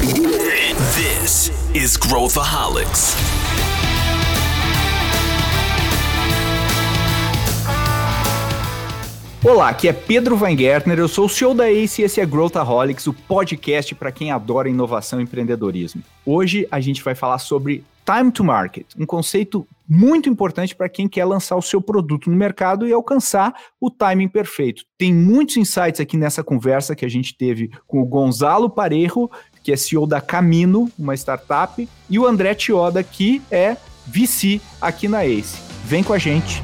This is Growthaholics. Olá, aqui é Pedro Weingärtner, eu sou o CEO da ACE e esse é Growthaholics, o podcast para quem adora inovação e empreendedorismo. Hoje a gente vai falar sobre time to market, um conceito muito importante para quem quer lançar o seu produto no mercado e alcançar o timing perfeito. Tem muitos insights aqui nessa conversa que a gente teve com o Gonzalo Parejo, que é CEO da Camino, uma startup, e o André Tioda, que é VC aqui na ACE. Vem com a gente.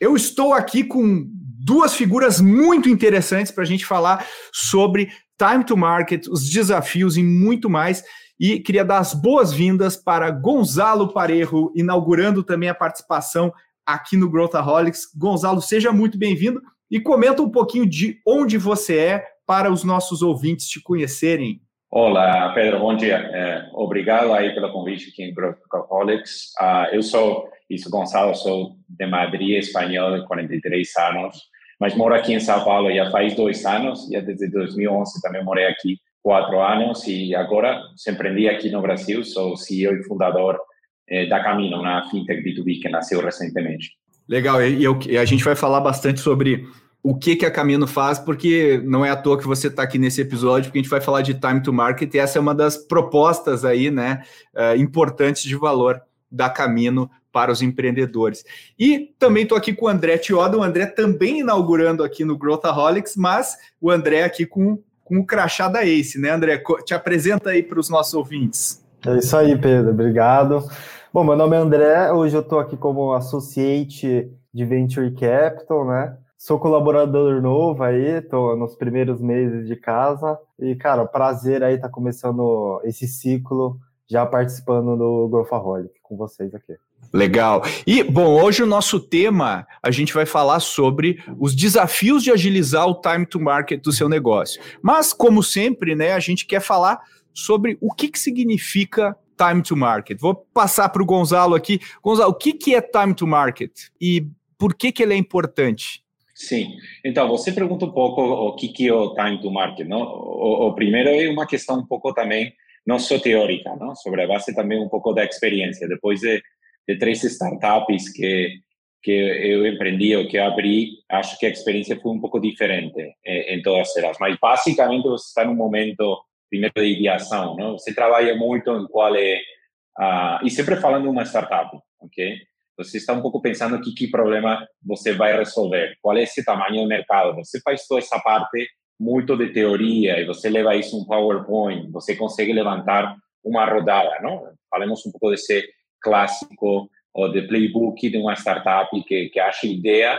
Eu estou aqui com duas figuras muito interessantes para a gente falar sobre time to market, os desafios e muito mais. E queria dar as boas-vindas para Gonzalo Parejo, inaugurando também a participação aqui no Growthaholics. Gonzalo, seja muito bem-vindo e comenta um pouquinho de onde você é para os nossos ouvintes te conhecerem. Olá, Pedro, bom dia. É, obrigado aí pelo convite aqui em Growthaholics. Uh, eu sou isso, Gonçalo, sou de Madrid, espanhol, 43 anos, mas moro aqui em São Paulo já faz dois anos, já desde 2011 também morei aqui quatro anos e agora se empreendi aqui no Brasil, sou CEO e fundador eh, da Camino, uma fintech B2B que nasceu recentemente. Legal, e, eu, e a gente vai falar bastante sobre o que, que a Camino faz, porque não é à toa que você está aqui nesse episódio, porque a gente vai falar de time to market, e essa é uma das propostas aí, né, uh, importantes de valor da Camino para os empreendedores. E também estou aqui com o André Tioda, o André também inaugurando aqui no Growthaholics, mas o André aqui com, com o crachá da Ace, né, André? Te apresenta aí para os nossos ouvintes. É isso aí, Pedro, obrigado. Bom, meu nome é André, hoje eu estou aqui como associate de Venture Capital, né? Sou colaborador novo aí, estou nos primeiros meses de casa e, cara, prazer aí estar tá começando esse ciclo já participando do Growthaholic com vocês aqui. Legal. E, bom, hoje o nosso tema, a gente vai falar sobre os desafios de agilizar o time to market do seu negócio. Mas, como sempre, né, a gente quer falar sobre o que, que significa time to market. Vou passar para o Gonzalo aqui. Gonzalo, o que, que é time to market e por que, que ele é importante? Sim, então você pergunta um pouco o que, que é o time to market. Não? O, o primeiro é uma questão um pouco também, não só teórica, não? sobre a base também um pouco da experiência. Depois de de três startups que que eu empreendi ou que abri, acho que a experiência foi um pouco diferente eh, em todas elas. Mas basicamente você está num momento primeiro de ideação, não? Você trabalha muito em qual é uh, e sempre falando uma startup, ok? Você está um pouco pensando que que problema você vai resolver, qual é esse tamanho do mercado. Você faz toda essa parte muito de teoria e você leva isso um PowerPoint, você consegue levantar uma rodada, não? Falemos um pouco desse clássico ou de playbook de uma startup que, que acha ideia,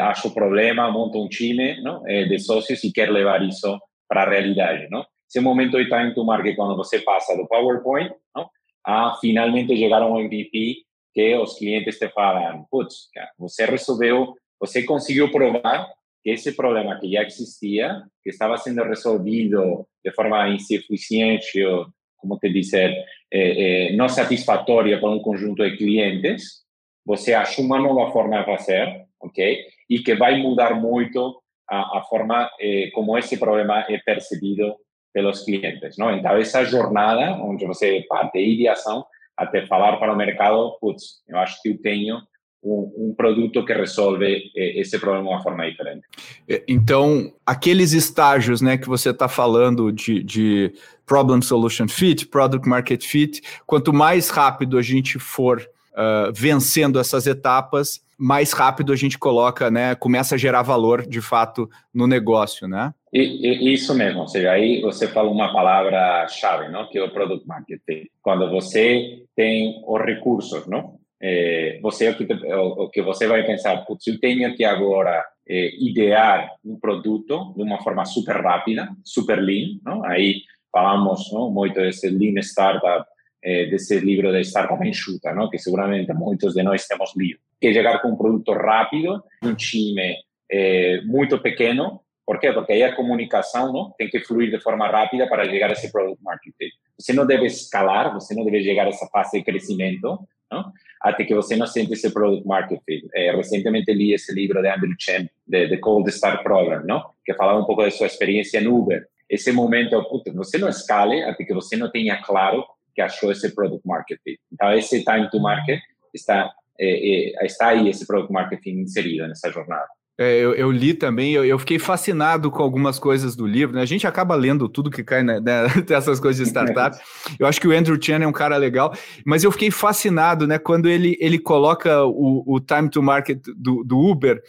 acha o problema, monta um time não? Eh, de sócios e quer levar isso para a realidade. Não? Esse momento de time to market, quando você passa do PowerPoint não? a finalmente chegar a um MVP que os clientes te falam, putz, você resolveu, você conseguiu provar que esse problema que já existia, que estava sendo resolvido de forma insuficiente ou como te dizer, eh, eh, não satisfatória para um conjunto de clientes, você acha uma nova forma de fazer, ok? E que vai mudar muito a, a forma eh, como esse problema é percebido pelos clientes, não? Então, essa jornada, onde você parte de ideação até falar para o mercado, putz, eu acho que eu tenho um, um, produto que resolve eh, esse problema de uma forma diferente. É, então, aqueles estágios né, que você está falando de, de Problem Solution Fit, Product Market Fit, quanto mais rápido a gente for uh, vencendo essas etapas, mais rápido a gente coloca, né, começa a gerar valor de fato no negócio, né? Isso mesmo, ou seja, aí você fala uma palavra-chave, não? que é o Product Market Fit. Quando você tem os recursos, não? é, você o que, o, que você vai pensar, putz, eu tenho que agora é, idear um produto de uma forma super rápida, super lean, não? aí falamos não, muito desse lean startup, é, desse livro da startup enxuta, não? que seguramente muitos de nós temos lido, que é chegar com um produto rápido, um time é, muito pequeno, por quê? Porque aí a comunicação não, tem que fluir de forma rápida para chegar a esse product market Você não deve escalar, você não deve chegar a essa fase de crescimento, não? até que você não sente esse product market fit. É, recentemente li esse livro de Andrew Chen, de The Cold Start Program, não? que falava um pouco da sua experiência no Uber. Esse momento, puta, você não escale até que você não tenha claro que achou esse product market fit. Então, esse time to market está, é, é, está aí, esse product market fit inserido nessa jornada. É, eu, eu, li também, eu, eu, fiquei fascinado com algumas coisas do livro. Né? A gente acaba lendo tudo que cai né, dessas coisas de startup. Eu acho que o Andrew Chen é um cara legal, mas eu fiquei fascinado né, quando ele, ele coloca o, o time to market do, do Uber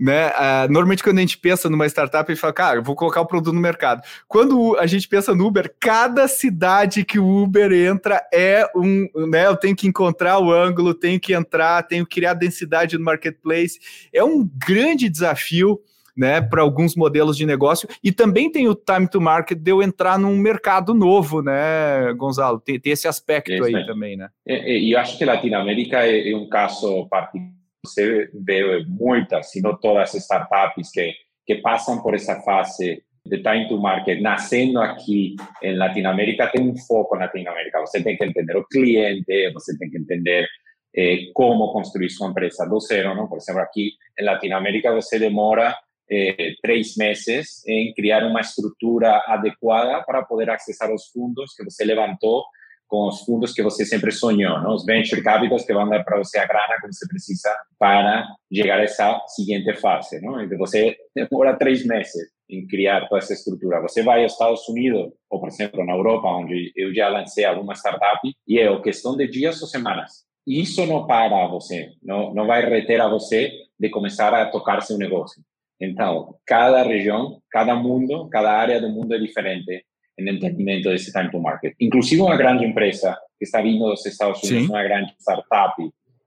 né? Uh, normalmente, quando a gente pensa numa startup, a gente fala, cara, eu vou colocar o produto no mercado. Quando a gente pensa no Uber, cada cidade que o Uber entra é um, né? Eu tenho que encontrar o ângulo, tenho que entrar, tenho que criar densidade no marketplace. É um grande desafio. Né, para alguns modelos de negócio, e também tem o time to market de eu entrar num mercado novo, né, Gonzalo? Tem, tem esse aspecto aí também, né? E, eu acho que Latinoamérica é, é um caso particular você vê muitas, se não todas as startups que, que passam por essa fase de time to market, nascendo aqui em Latinoamérica, tem um foco na Latinoamérica. Você tem que entender o cliente, você tem que entender eh, como construir sua empresa do zero. Não? Por exemplo, aqui em Latinoamérica, você demora eh, três meses em criar uma estrutura adequada para poder acessar os fundos que você levantou com os fundos que você sempre sonhou, não? os venture capitals que vão dar para você a grana que você precisa para chegar a essa seguinte fase. Não? Então, você demora três meses em criar toda essa estrutura. Você vai aos Estados Unidos, ou, por exemplo, na Europa, onde eu já lancei alguma startup, e é questão de dias ou semanas. Isso não para você, não, não vai reter a você de começar a tocar seu negócio. Então, cada região, cada mundo, cada área do mundo é diferente en entendimiento de ese time to market. Inclusive una gran empresa que está vindo dos Estados Unidos, sí. uma grande startup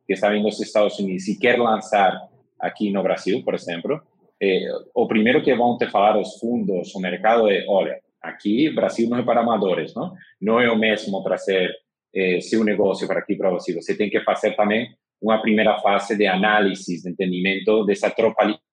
que está vindo dos Estados Unidos e quer lançar aqui no Brasil, por exemplo, eh, o primeiro que vão te falar os fundos, o mercado é, olha, aqui Brasil não é para amadores, não? Não é o mesmo trazer eh, seu negócio para aqui para você. Você tem que fazer também uma primeira fase de análise, de entendimento dessa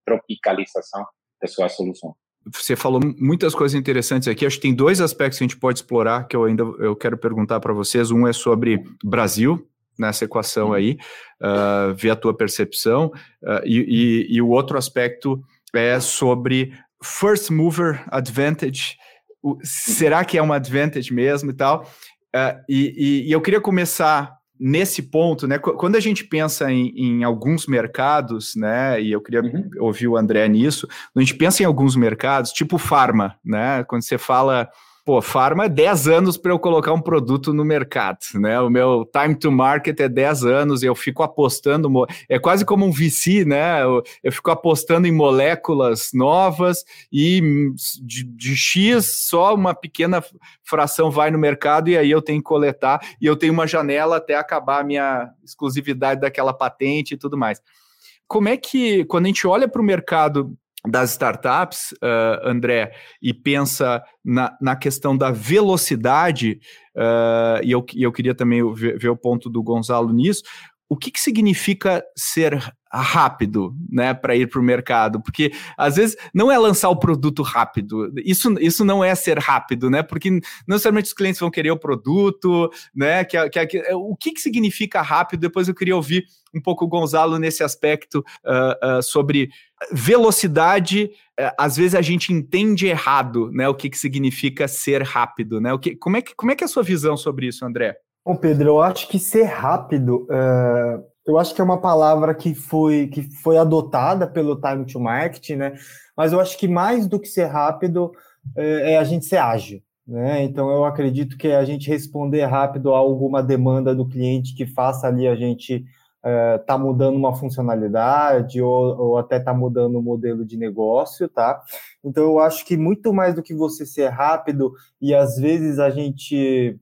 tropicalização da sua solução você falou muitas coisas interessantes aqui. Acho que tem dois aspectos que a gente pode explorar que eu ainda eu quero perguntar para vocês. Um é sobre Brasil nessa equação uhum. aí, uh, ver a tua percepção, uh, e, e, e, o outro aspecto é sobre first mover advantage. O, será que é uma advantage mesmo e tal? Uh, e, e eu queria começar nesse ponto, né, quando a gente pensa em, em, alguns mercados, né, e eu queria uhum. ouvir o André nisso, a gente pensa em alguns mercados, tipo farma, né, quando você fala pô, farma é 10 anos para eu colocar um produto no mercado, né? O meu time to market é 10 anos e eu fico apostando, é quase como um VC, né? Eu, eu fico apostando em moléculas novas e de, de, X só uma pequena fração vai no mercado e aí eu tenho que coletar e eu tenho uma janela até acabar a minha exclusividade daquela patente e tudo mais. Como é que, quando a gente olha para o mercado das startups, uh, André, e pensa na, na questão da velocidade, uh, e eu, eu queria também ver, ver, o ponto do Gonzalo nisso, o que, que significa ser rápido, né, para ir para o mercado? Porque às vezes não é lançar o produto rápido, isso, isso não é ser rápido, né? Porque não necessariamente os clientes vão querer o produto, né? Que, que, que, o que, que significa rápido? Depois eu queria ouvir um pouco o Gonzalo nesse aspecto uh, uh, sobre velocidade. Uh, às vezes a gente entende errado, né? O que, que significa ser rápido, né? O que, como, é que, como é que é a sua visão sobre isso, André? Bom, Pedro, eu acho que ser rápido, uh, eu acho que é uma palavra que foi, que foi adotada pelo time to market, né? Mas eu acho que mais do que ser rápido uh, é a gente ser ágil. Né? Então eu acredito que a gente responder rápido a alguma demanda do cliente que faça ali a gente uh, tá mudando uma funcionalidade ou, ou até tá mudando o modelo de negócio, tá? Então eu acho que muito mais do que você ser rápido e às vezes a gente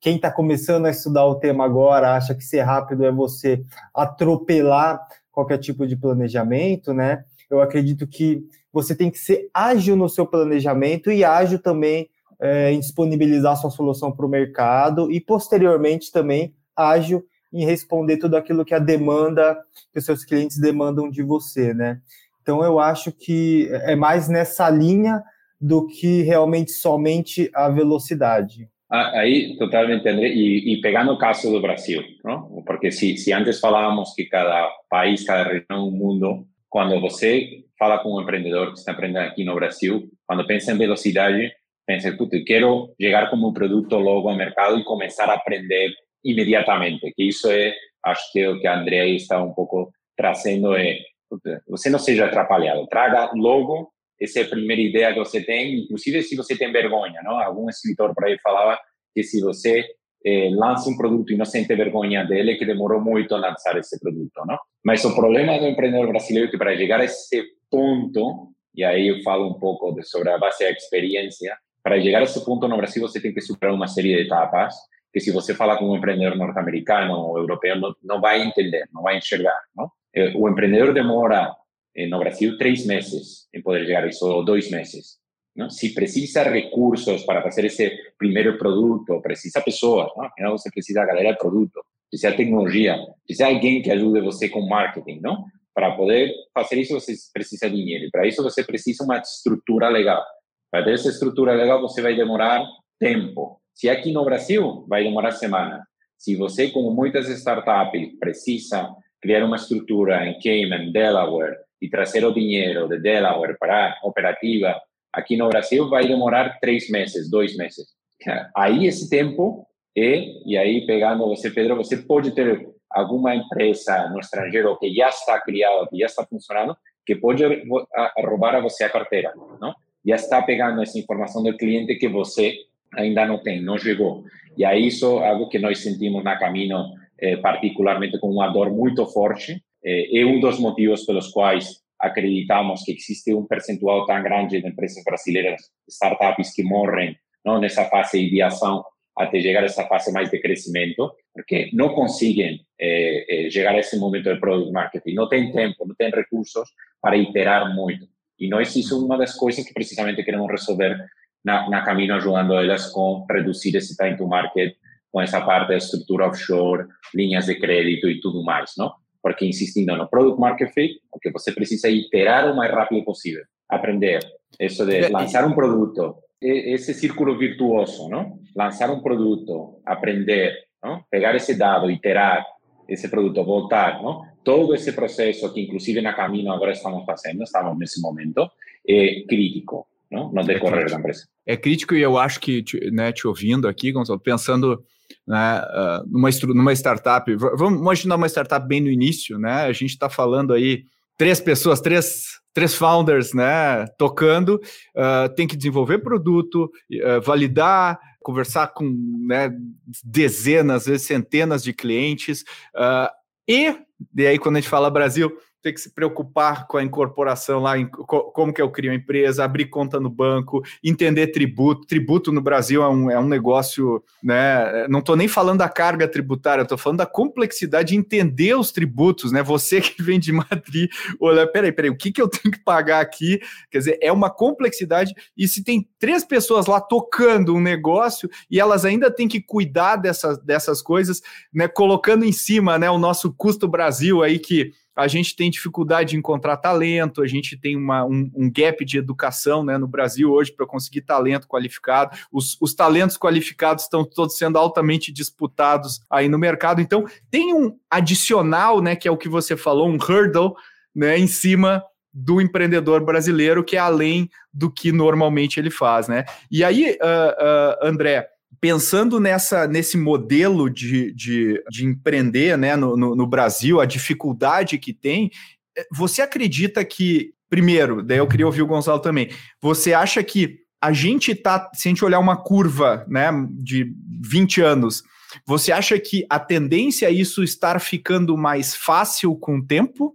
quem está começando a estudar o tema agora acha que ser rápido é você atropelar qualquer tipo de planejamento, né? Eu acredito que você tem que ser ágil no seu planejamento e ágil também é, em disponibilizar sua solução para o mercado e posteriormente também ágil em responder tudo aquilo que a demanda que os seus clientes demandam de você, né? Então eu acho que é mais nessa linha do que realmente somente a velocidade. Ah, aí, totalmente, André. E, e, pegando o caso do Brasil, não? porque se, se antes falávamos que cada país, cada região, mundo, quando você fala com um empreendedor que está empreendendo aqui no Brasil, quando pensa em velocidade, pensa, puta, eu quero chegar como um produto logo ao mercado e começar a aprender imediatamente, que isso é, acho que o que Andrea está um pouco trazendo, é, puta, você não seja atrapalhado, traga logo essa é a primeira ideia que você tem, inclusive se você tem vergonha, não? Algum escritor por aí falava que se você eh, lança um produto e não sente vergonha dele, que demorou muito a lançar esse produto, não? Mas o problema do empreendedor brasileiro é que para chegar a esse ponto, e aí eu falo um pouco de, sobre a base da experiência, para chegar a esse ponto no Brasil você tem que superar uma série de etapas que se você falar com um empreendedor norte-americano ou europeu não, não vai entender, não vai enxergar, não? Eh, o empreendedor demora eh, no Brasil três meses em poder chegar a isso, ou dois meses. Não? Se precisa recursos para fazer esse primeiro produto, precisa pessoas, não? Afinal, você precisa galera de produto, precisa tecnologia, precisa alguém que ajude você com marketing, não? Para poder fazer isso, você precisa de dinheiro. E para isso, você precisa uma estrutura legal. Para ter essa estrutura legal, você vai demorar tempo. Se aqui no Brasil, vai demorar semanas. Se você, como muitas startups, precisa criar uma estrutura em Cayman, Delaware, e trazer o dinheiro de Delaware para a operativa aqui no Brasil vai demorar três meses, dois meses. Aí esse tempo é, e aí pegando você, Pedro, você pode ter alguma empresa no estrangeiro que já está criada, que já está funcionando, que pode roubar a você a carteira, não? Já está pegando essa informação do cliente que você ainda não tem, não chegou. E aí isso é algo que nós sentimos na Camino, eh, particularmente com uma dor muito forte, é um dos motivos pelos quais acreditamos que existe um percentual tão grande de empresas brasileiras, startups que morrem não, nessa fase de ideação até chegar a essa fase mais de crescimento, porque não conseguem é, é, chegar a esse momento de product marketing, não tem tempo, não tem recursos para iterar muito. E nós isso é uma das coisas que precisamente queremos resolver na, na caminho, ajudando elas com reduzir esse time to market, com essa parte da estrutura offshore, linhas de crédito e tudo mais, não? porque insistindo no product market fit, porque você precisa iterar o mais rápido possível, aprender. Isso de lançar um produto, esse círculo virtuoso, não? Lançar um produto, aprender, não? Pegar esse dado, iterar esse produto, voltar, não? Todo esse processo que inclusive na caminho agora estamos fazendo, estamos nesse momento, é crítico, não? No decorrer é da empresa. É crítico e eu acho que, né, te ouvindo aqui, Gonçalo, pensando né, uh, numa, numa startup, vamos imaginar uma startup bem no início, né? A gente está falando aí três pessoas, três, três founders, né, tocando, uh, tem que desenvolver produto, uh, validar, conversar com né, dezenas, às vezes centenas de clientes, e, e aí quando a gente fala Brasil, ter que se preocupar com a incorporação lá, em, como que eu crio a empresa, abrir conta no banco, entender tributo. Tributo no Brasil é um, é um negócio, né? Não estou nem falando da carga tributária, estou falando da complexidade de entender os tributos, né? Você que vem de Madrid, olha, peraí, peraí, o que, que eu tenho que pagar aqui? Quer dizer, é uma complexidade, e se tem três pessoas lá tocando um negócio e elas ainda têm que cuidar dessas, dessas coisas, né? Colocando em cima né, o nosso custo Brasil aí que a gente tem dificuldade de encontrar talento, a gente tem uma, um, um gap de educação né, no Brasil hoje para conseguir talento qualificado. Os, os talentos qualificados estão todos sendo altamente disputados aí no mercado. Então, tem um adicional, né, que é o que você falou, um hurdle né, em cima do empreendedor brasileiro, que é além do que normalmente ele faz, né? E aí, uh, uh, André, pensando nessa, nesse modelo de, de, de empreender né, no, no, no, Brasil, a dificuldade que tem, eh, você acredita que, primeiro, daí eu queria ouvir o Gonçalo também, você acha que a gente está, se a gente olhar uma curva né, de 20 anos, você acha que a tendência é isso estar ficando mais fácil com o tempo?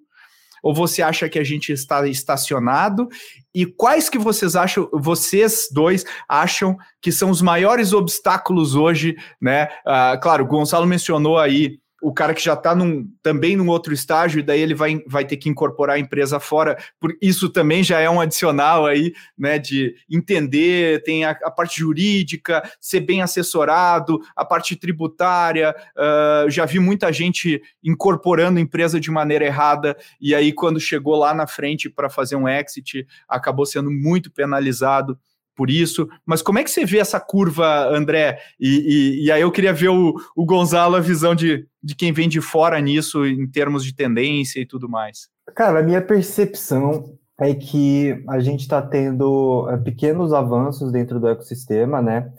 Ou você acha que a gente está estacionado? E quais que vocês acham, vocês dois acham que são os maiores obstáculos hoje, né? Uh, claro, o Gonçalo mencionou aí o cara que já está também num outro estágio, e daí ele vai, vai ter que incorporar a empresa fora. Por isso também já é um adicional aí, né? De entender, tem a, a parte jurídica, ser bem assessorado, a parte tributária. Uh, já vi muita gente incorporando empresa de maneira errada, e aí, quando chegou lá na frente para fazer um exit, acabou sendo muito penalizado por isso. Mas como é que você vê essa curva, André? E, e, e aí eu queria ver o, o Gonzalo, a visão de, de quem vem de fora nisso, em termos de tendência e tudo mais. Cara, a minha percepção é que a gente está tendo é, pequenos avanços dentro do ecossistema, né?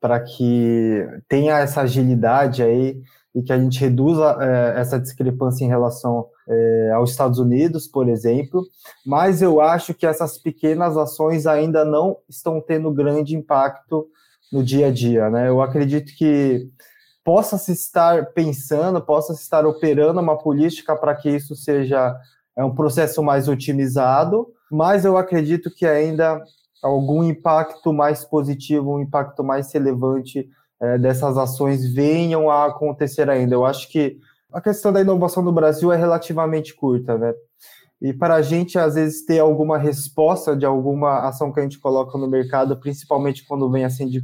Para que tenha essa agilidade aí e que a gente reduza é, essa discrepância em relação é, aos Estados Unidos, por exemplo. Mas eu acho que essas pequenas ações ainda não estão tendo grande impacto no dia a dia, né? Eu acredito que possa se estar pensando, possa se estar operando uma política para que isso seja é um processo mais otimizado, mas eu acredito que ainda algum impacto mais positivo, um impacto mais relevante é, dessas ações venham a acontecer ainda. Eu acho que a questão da inovação no Brasil é relativamente curta, né? E para a gente, às vezes, ter alguma resposta de alguma ação que a gente coloca no mercado, principalmente quando vem assim de,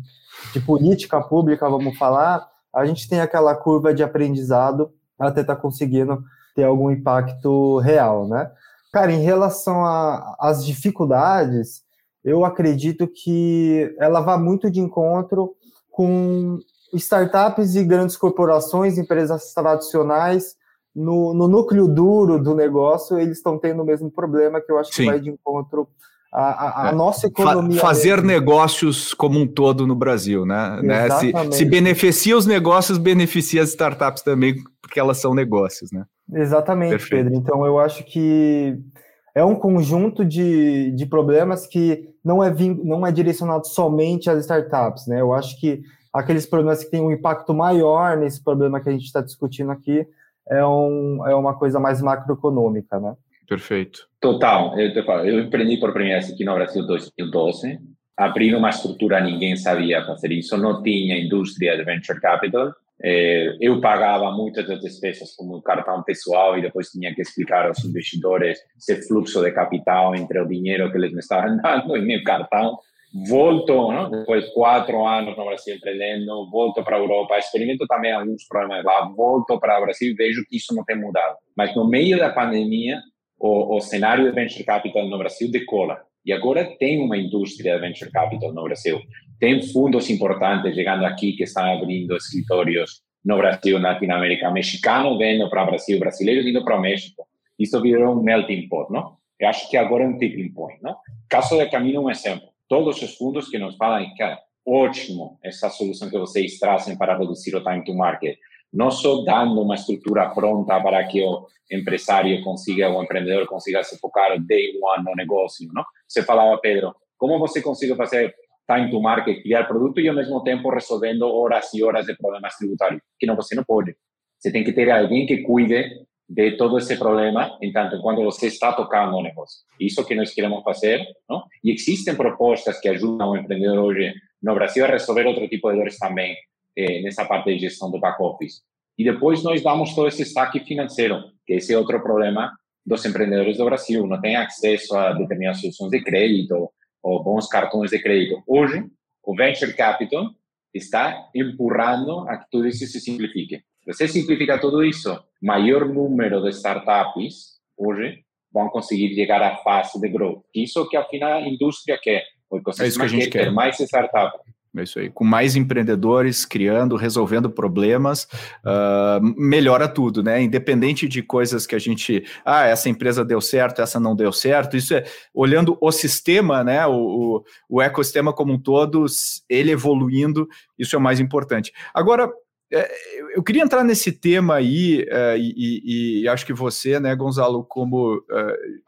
de política pública, vamos falar, a gente tem aquela curva de aprendizado até estar tá conseguindo ter algum impacto real, né? Cara, em relação às dificuldades, eu acredito que ela vai muito de encontro com startups e grandes corporações, empresas tradicionais, no, no núcleo duro do negócio, eles estão tendo o mesmo problema que eu acho Sim. que vai de encontro a, a, a é. nossa economia. fazer mesmo. negócios como um todo no Brasil, né? né? Se, se, beneficia os negócios, beneficia as startups também, porque elas são negócios, né? Exatamente, Perfeito. Pedro. Então eu acho que é um conjunto de, de problemas que não é, não é direcionado somente às startups, né? Eu acho que aqueles problemas que têm um impacto maior nesse problema que a gente está discutindo aqui é, um, é uma coisa mais macroeconômica, né? Perfeito. Total. Eu, falo, eu empreendi por primeira vez aqui no Brasil em 2012. Abri uma estrutura, ninguém sabia fazer isso, não tinha indústria de venture capital. É, eu pagava muitas das despesas como cartão pessoal e depois tinha que explicar aos investidores esse fluxo de capital entre o dinheiro que eles me estavam dando e meu cartão. Volto, não? depois de quatro anos no Brasil empreendendo, volto para a Europa, experimento também alguns problemas lá, volto para o Brasil e vejo que isso não tem mudado. Mas no meio da pandemia, o, o cenário de venture capital no Brasil decola. E agora tem uma indústria de venture capital no Brasil. Tem fundos importantes chegando aqui que estão abrindo escritórios no Brasil, na Latinoamérica, mexicano vendo para Brasil, brasileiros indo para o México. Isso virou um melting pot, não? Eu acho que agora é um tipping point, não? Caso de Caminho, um exemplo. Todos os fundos que nos falam, cara, ótimo essa solução que vocês trazem para reduzir o time to market não só dando uma estrutura pronta para que o empresário consiga, o empreendedor consiga se focar day one no negócio, não? Você falava, Pedro, como você consegue fazer time to market, criar produto e ao mesmo tempo resolvendo horas e horas de problemas tributários? Que não, você não pode. Você tem que ter alguém que cuide de todo esse problema, enquanto quando você está tocando o negócio. Isso que nós queremos fazer, não? E existem propostas que ajudam o empreendedor hoje no Brasil a resolver outro tipo de dores também, eh, nessa parte de gestão do back office. E depois nós damos todo esse destaque financeiro, que esse é outro problema dos empreendedores do Brasil, não tem acesso a determinadas soluções de crédito ou bons cartões de crédito. Hoje, o venture capital está empurrando a que tudo isso se simplifique. Você simplifica tudo isso, maior número de startups hoje vão conseguir chegar à fase de growth. Isso que afinal a indústria quer. O ecossistema é que quer, quer mais startups. É isso aí. Com mais empreendedores criando, resolvendo problemas, uh, melhora tudo, né? Independente de coisas que a gente. Ah, essa empresa deu certo, essa não deu certo. Isso é olhando o sistema, né? O, o, o ecossistema como um todo, ele evoluindo, isso é o mais importante. Agora, é, eu queria entrar nesse tema aí, uh, e, e, acho que você, né, Gonzalo, como uh,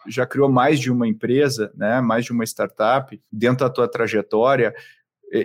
já criou mais de uma empresa, né, mais de uma startup, dentro da tua trajetória,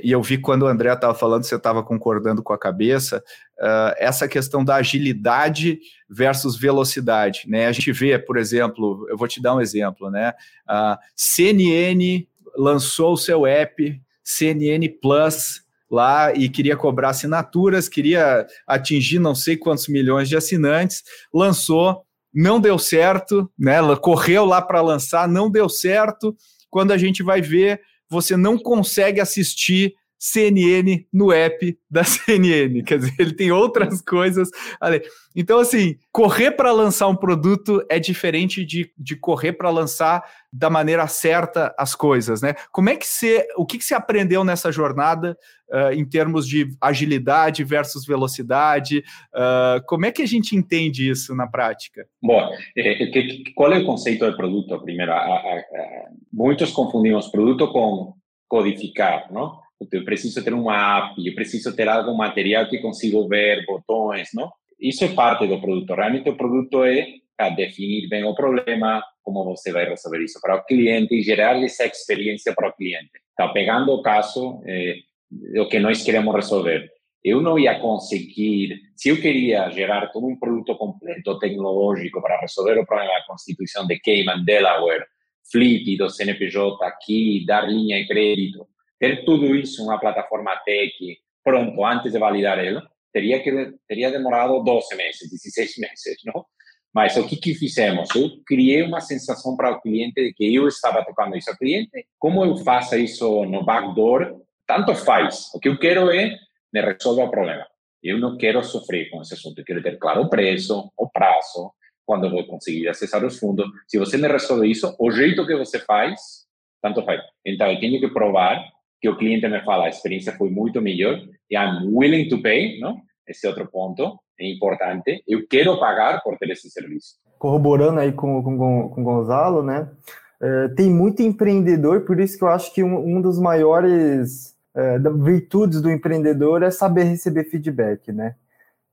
e eu vi quando o André estava falando, você estava concordando com a cabeça, uh, essa questão da agilidade versus velocidade. Né? A gente vê, por exemplo, eu vou te dar um exemplo, né? A CNN lançou o seu app CNN Plus lá e queria cobrar assinaturas, queria atingir não sei quantos milhões de assinantes, lançou, não deu certo, né? Correu lá para lançar, não deu certo. Quando a gente vai ver você não consegue assistir CNN no app da CNN, quer dizer, ele tem outras coisas ali. Então, assim, correr para lançar um produto é diferente de, de correr para lançar da maneira certa as coisas, né? Como é que você, o que, que você aprendeu nessa jornada uh, em termos de agilidade versus velocidade? Uh, como é que a gente entende isso na prática? Bom, eh, qual é o conceito de produto? Primeiro, a, a, a, muitos confundimos produto com codificar, não? Eu preciso ter uma app, eu preciso ter algum material que consigo ver, botões, não? Isso é parte do produto. Realmente o produto é a definir bem o problema, como você vai resolver isso para o cliente e gerar essa experiência para o cliente. Então, pegando o caso, é, o que nós queremos resolver. Eu não ia conseguir, se eu queria gerar todo um produto completo tecnológico para resolver o problema da constituição de Cayman, Delaware, flip do CNPJ aqui, dar linha de crédito, ter tudo isso uma plataforma tech pronto antes de validar ela, teria que teria demorado 12 meses, 16 meses, não? Mas o que que fizemos? Eu criei uma sensação para o cliente de que eu estava tocando isso ao cliente. Como eu faço isso no backdoor, tanto faz. O que eu quero é me resolver o problema. Eu não quero sofrer com esse assunto. Eu quero ter claro o preço, o prazo, quando eu vou conseguir acessar os fundos. Se você me resolve isso, o jeito que você faz, tanto faz. Então, eu tenho que provar que o cliente me fala, a experiência foi muito melhor, e I'm willing to pay, não? Esse outro ponto é importante. Eu quero pagar por ter esse serviço. Corroborando aí com, com, com o Gonzalo, né? É, tem muito empreendedor, por isso que eu acho que um, um dos maiores é, virtudes do empreendedor é saber receber feedback, né?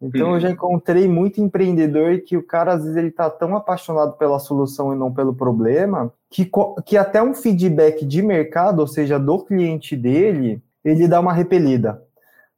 Então eu já encontrei muito empreendedor que o cara às vezes ele tá tão apaixonado pela solução e não pelo problema, que, que até um feedback de mercado, ou seja, do cliente dele, ele dá uma repelida.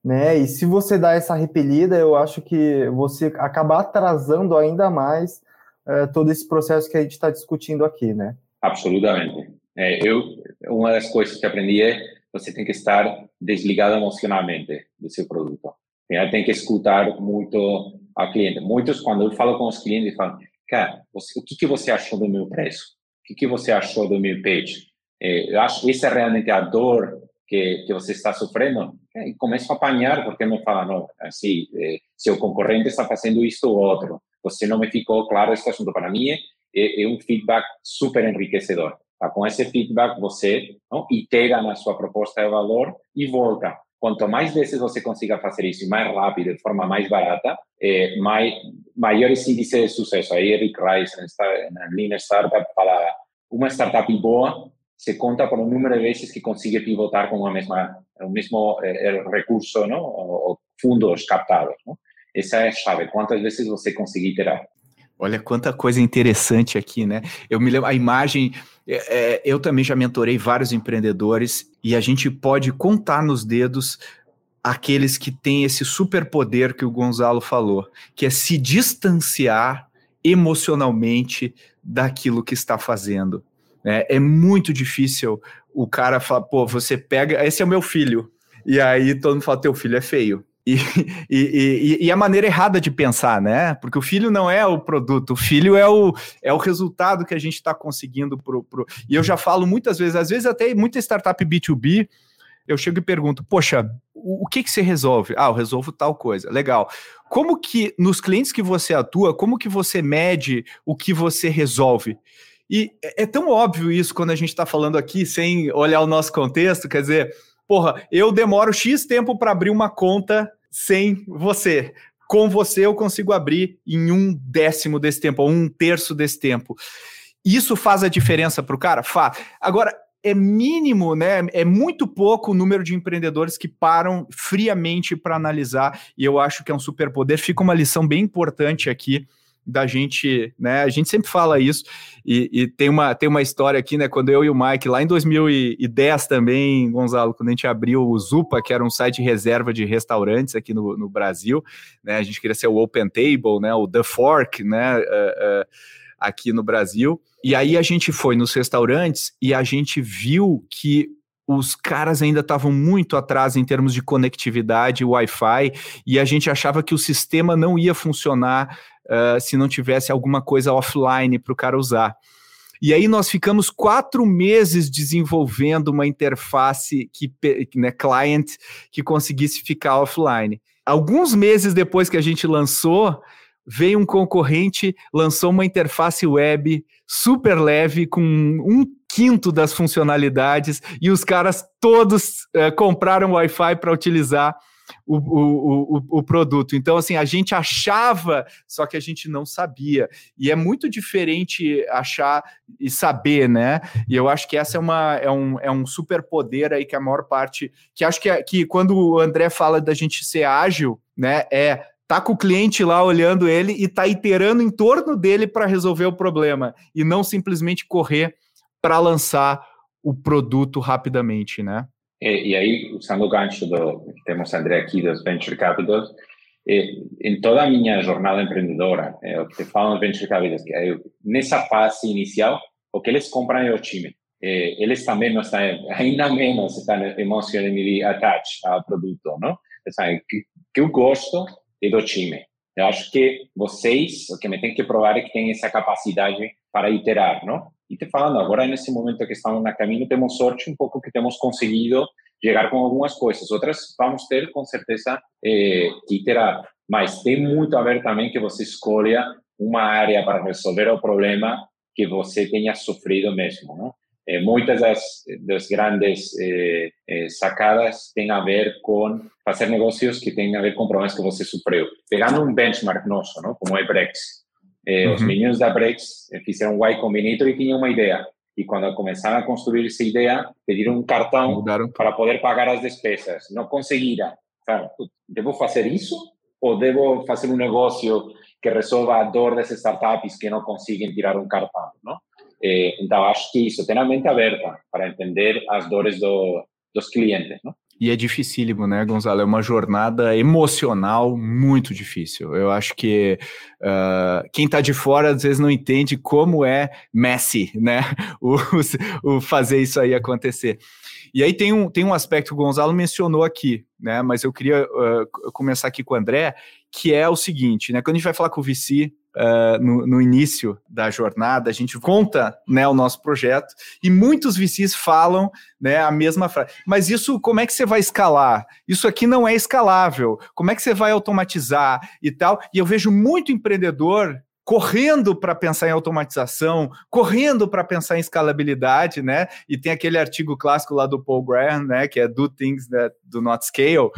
Né? E se você dá essa repelida, eu acho que você acaba atrasando ainda mais é, todo esse processo que a gente está discutindo aqui, né? Absolutamente. É, eu uma das coisas que aprendi é você tem que estar desligado emocionalmente do seu produto. Tem que escutar muito a cliente. Muitos, quando eu falo com os clientes, falam, cara, você, o que, que você achou do meu preço? O que, que você achou do meu page? É, eu acho que essa é realmente a dor que, que você está sofrendo. É, e começo a apanhar, porque não fala, não, assim, é, seu concorrente está fazendo isto ou outro. Você não me ficou claro esse assunto. Para mim, é, é um feedback super enriquecedor. Tá? Com esse feedback, você não, integra na sua proposta de valor e volta Quanto mais vezes você consiga fazer isso mais rápido, de forma mais barata, é, mai, maiores índices de sucesso. Aí Eric Rice, na Lean Startup, fala uma startup boa se conta por um número de vezes que consiga pivotar com a mesma, o mesmo é, recurso, não? ou fundos captados. Não? Essa é a chave. Quantas vezes você conseguir iterar? Olha quanta coisa interessante aqui, né? Eu me lembro, a imagem, é, é, eu também já mentorei vários empreendedores e a gente pode contar nos dedos aqueles que têm esse superpoder que o Gonzalo falou, que é se distanciar emocionalmente daquilo que está fazendo. É, é muito difícil o cara falar, pô, você pega, esse é o meu filho, e aí todo mundo fala, teu filho é feio. E, e, e, e, a maneira errada de pensar, né? Porque o filho não é o produto, o filho é o, é o resultado que a gente está conseguindo pro, pro. E eu já falo muitas vezes, às vezes até muita startup B2B, eu chego e pergunto, poxa, o, o que, que você resolve? Ah, eu resolvo tal coisa. Legal. Como que, nos clientes que você atua, como que você mede o que você resolve? E é, é tão óbvio isso quando a gente está falando aqui, sem olhar o nosso contexto, quer dizer, porra, eu demoro X tempo para abrir uma conta sem você. Com você eu consigo abrir em um décimo desse tempo, ou um terço desse tempo. Isso faz a diferença para o cara? Faz. Agora, é mínimo, né? É muito pouco o número de empreendedores que param friamente para analisar, e eu acho que é um superpoder. Fica uma lição bem importante aqui da gente, né? A gente sempre fala isso, e, e, tem, uma, tem uma história aqui, né? Quando eu e o Mike, lá em 2010 também, Gonzalo, quando a gente abriu o Zupa, que era um site reserva de restaurantes aqui no, no Brasil, né? A gente queria ser o Open Table, né? O The Fork, né? Uh, uh, aqui no Brasil. E aí a gente foi nos restaurantes e a gente viu que os caras ainda estavam muito atrás em termos de conectividade, Wi-Fi, e a gente achava que o sistema não ia funcionar uh, se não tivesse alguma coisa offline para o cara usar. E aí nós ficamos quatro meses desenvolvendo uma interface que, né, client que conseguisse ficar offline. Alguns meses depois que a gente lançou, veio um concorrente, lançou uma interface web super leve, com um quinto das funcionalidades, e os caras todos uh, compraram Wi-Fi para utilizar o, o, o, o, produto. Então, assim, a gente achava, só que a gente não sabia. E é muito diferente achar e saber, né? E eu acho que essa é, uma, é, um, é um super poder aí que a maior parte. Que acho que, é, que quando o André fala da gente ser ágil, né? É tá com o cliente lá olhando ele e tá iterando em torno dele para resolver o problema e não simplesmente correr para lançar o produto rapidamente, né? E, e aí, usando o gancho do que temos André aqui dos Venture Capitals, em toda a minha jornada empreendedora, é, o que te falam dos Venture Capitals, que é, nessa fase inicial, o que eles compram é o time. É, eles também não estão, ainda menos estão emocionalmente attached ao produto, não? Sabe, que, que eu gosto e do time. Eu acho que vocês, o que me tem que provar é que tem essa capacidade para iterar, não? E te falando, agora nesse momento que estamos na caminho, temos sorte um pouco que temos conseguido chegar com algumas coisas. Outras vamos ter, com certeza, eh, que iterar. Mas tem muito a ver também que você escolha uma área para resolver o problema que você tenha sofrido mesmo, não? Eh, muitas das, das grandes eh, eh, sacadas têm a ver com fazer negócios que têm a ver com problemas que você sofreu. Pegando um benchmark nosso, como é Brex. Eh, uhum. Os meninos da Brex fizeram um Y Combinator e tinham uma ideia. E quando começaram a construir essa ideia, pediram um cartão Mudaram. para poder pagar as despesas. Não conseguiram. Claro, devo fazer isso? Ou devo fazer um negócio que resolva a dor das startups que não conseguem tirar um cartão? Não? Eh, então, acho que isso, ter a mente aberta para entender as dores do, dos clientes, não? E é dificílimo, né, Gonzalo? É uma jornada emocional muito difícil. Eu acho que uh, quem está de fora às vezes não entende como é messy, né? O, o, fazer isso aí acontecer. E aí tem um, tem um aspecto que o Gonzalo mencionou aqui, né? Mas eu queria uh, começar aqui com o André, que é o seguinte, né? Quando a gente vai falar com o VC, uh, no, no, início da jornada, a gente conta né, o nosso projeto e muitos VCs falam né, a mesma frase. Mas isso, como é que você vai escalar? Isso aqui não é escalável. Como é que você vai automatizar e tal? E eu vejo muito empreendedor correndo para pensar em automatização, correndo para pensar em escalabilidade, né? E tem aquele artigo clássico lá do Paul Graham, né? Que é Do Things That Do Not Scale.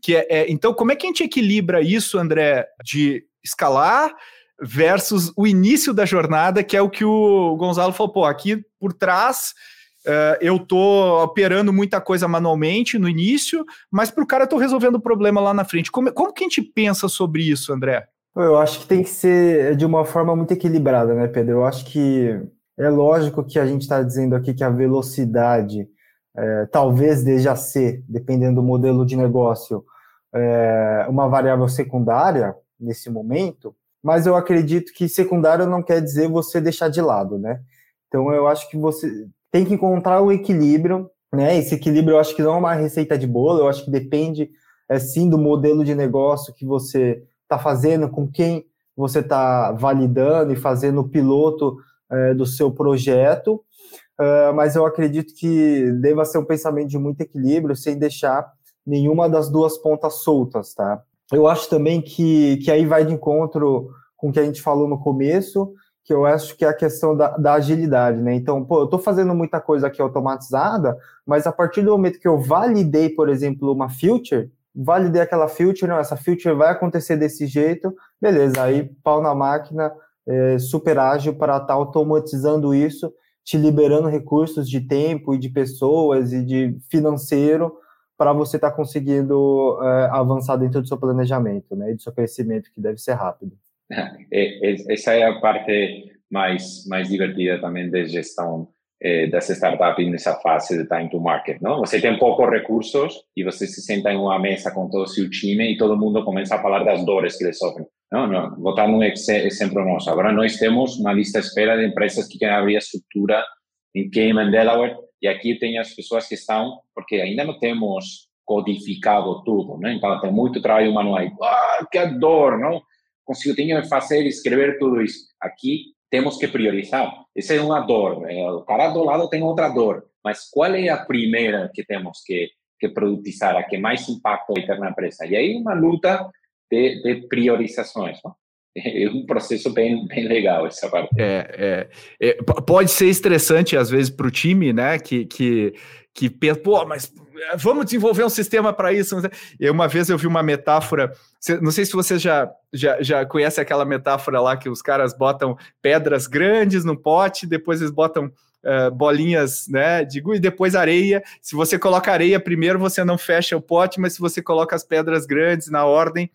Que é, é, então, como é que a gente equilibra isso, André, de escalar versus o início da jornada, que é o que o Gonzalo falou, pô, aqui por trás uh, eu tô operando muita coisa manualmente no início, mas para o cara eu tô resolvendo o problema lá na frente. Como, como que a gente pensa sobre isso, André? Eu acho que tem que ser de uma forma muito equilibrada, né, Pedro? Eu acho que é lógico que a gente está dizendo aqui que a velocidade é, talvez deja ser, dependendo do modelo de negócio, é, uma variável secundária nesse momento, mas eu acredito que secundário não quer dizer você deixar de lado, né? Então eu acho que você tem que encontrar o equilíbrio, né? Esse equilíbrio eu acho que não é uma receita de bolo, eu acho que depende é, sim do modelo de negócio que você está fazendo, com quem você está validando e fazendo o piloto é, do seu projeto, uh, mas eu acredito que deva ser um pensamento de muito equilíbrio, sem deixar nenhuma das duas pontas soltas, tá? Eu acho também que, que aí vai de encontro com o que a gente falou no começo, que eu acho que é a questão da, da agilidade, né? Então, pô, eu estou fazendo muita coisa aqui automatizada, mas a partir do momento que eu validei, por exemplo, uma feature, validei aquela feature, não, essa feature vai acontecer desse jeito, beleza, aí pau na máquina, é, super ágil para estar tá automatizando isso, te liberando recursos de tempo e de pessoas e de financeiro para você estar tá conseguindo é, avançar dentro do seu planejamento, né, e do seu crescimento, que deve ser rápido. É, é, essa é a parte mais mais divertida também da gestão é, das startups nessa fase de time to market, não? Você tem poucos recursos e você se senta em uma mesa com todo o seu time e todo mundo começa a falar das dores que eles sofrem. Não, não. Vou um exemplo nosso. Agora nós temos uma lista de espera de empresas que querem abrir a estrutura em Cayman, Delaware, e aqui tem as pessoas que estão, porque ainda não temos codificado tudo, né? Então tem muito trabalho manual. Ah, que dor, não? Consigo, tenho que fazer, escrever tudo isso. Aqui temos que priorizar. Essa é uma dor. Né? O cara do lado tem outra dor. Mas qual é a primeira que temos que, que produtizar, a que mais impacto vai ter na empresa? E aí uma luta de, de priorizações. Não? É um processo bem, bem legal essa parte. É, é, é pode ser estressante às vezes para o time, né? Que, que, que pensa, pô, mas vamos desenvolver um sistema para isso. E uma vez eu vi uma metáfora, não sei se você já, já, já conhece aquela metáfora lá que os caras botam pedras grandes no pote, depois eles botam Uh, bolinhas né, de e depois areia. Se você coloca areia primeiro, você não fecha o pote, mas se você coloca as pedras grandes na ordem,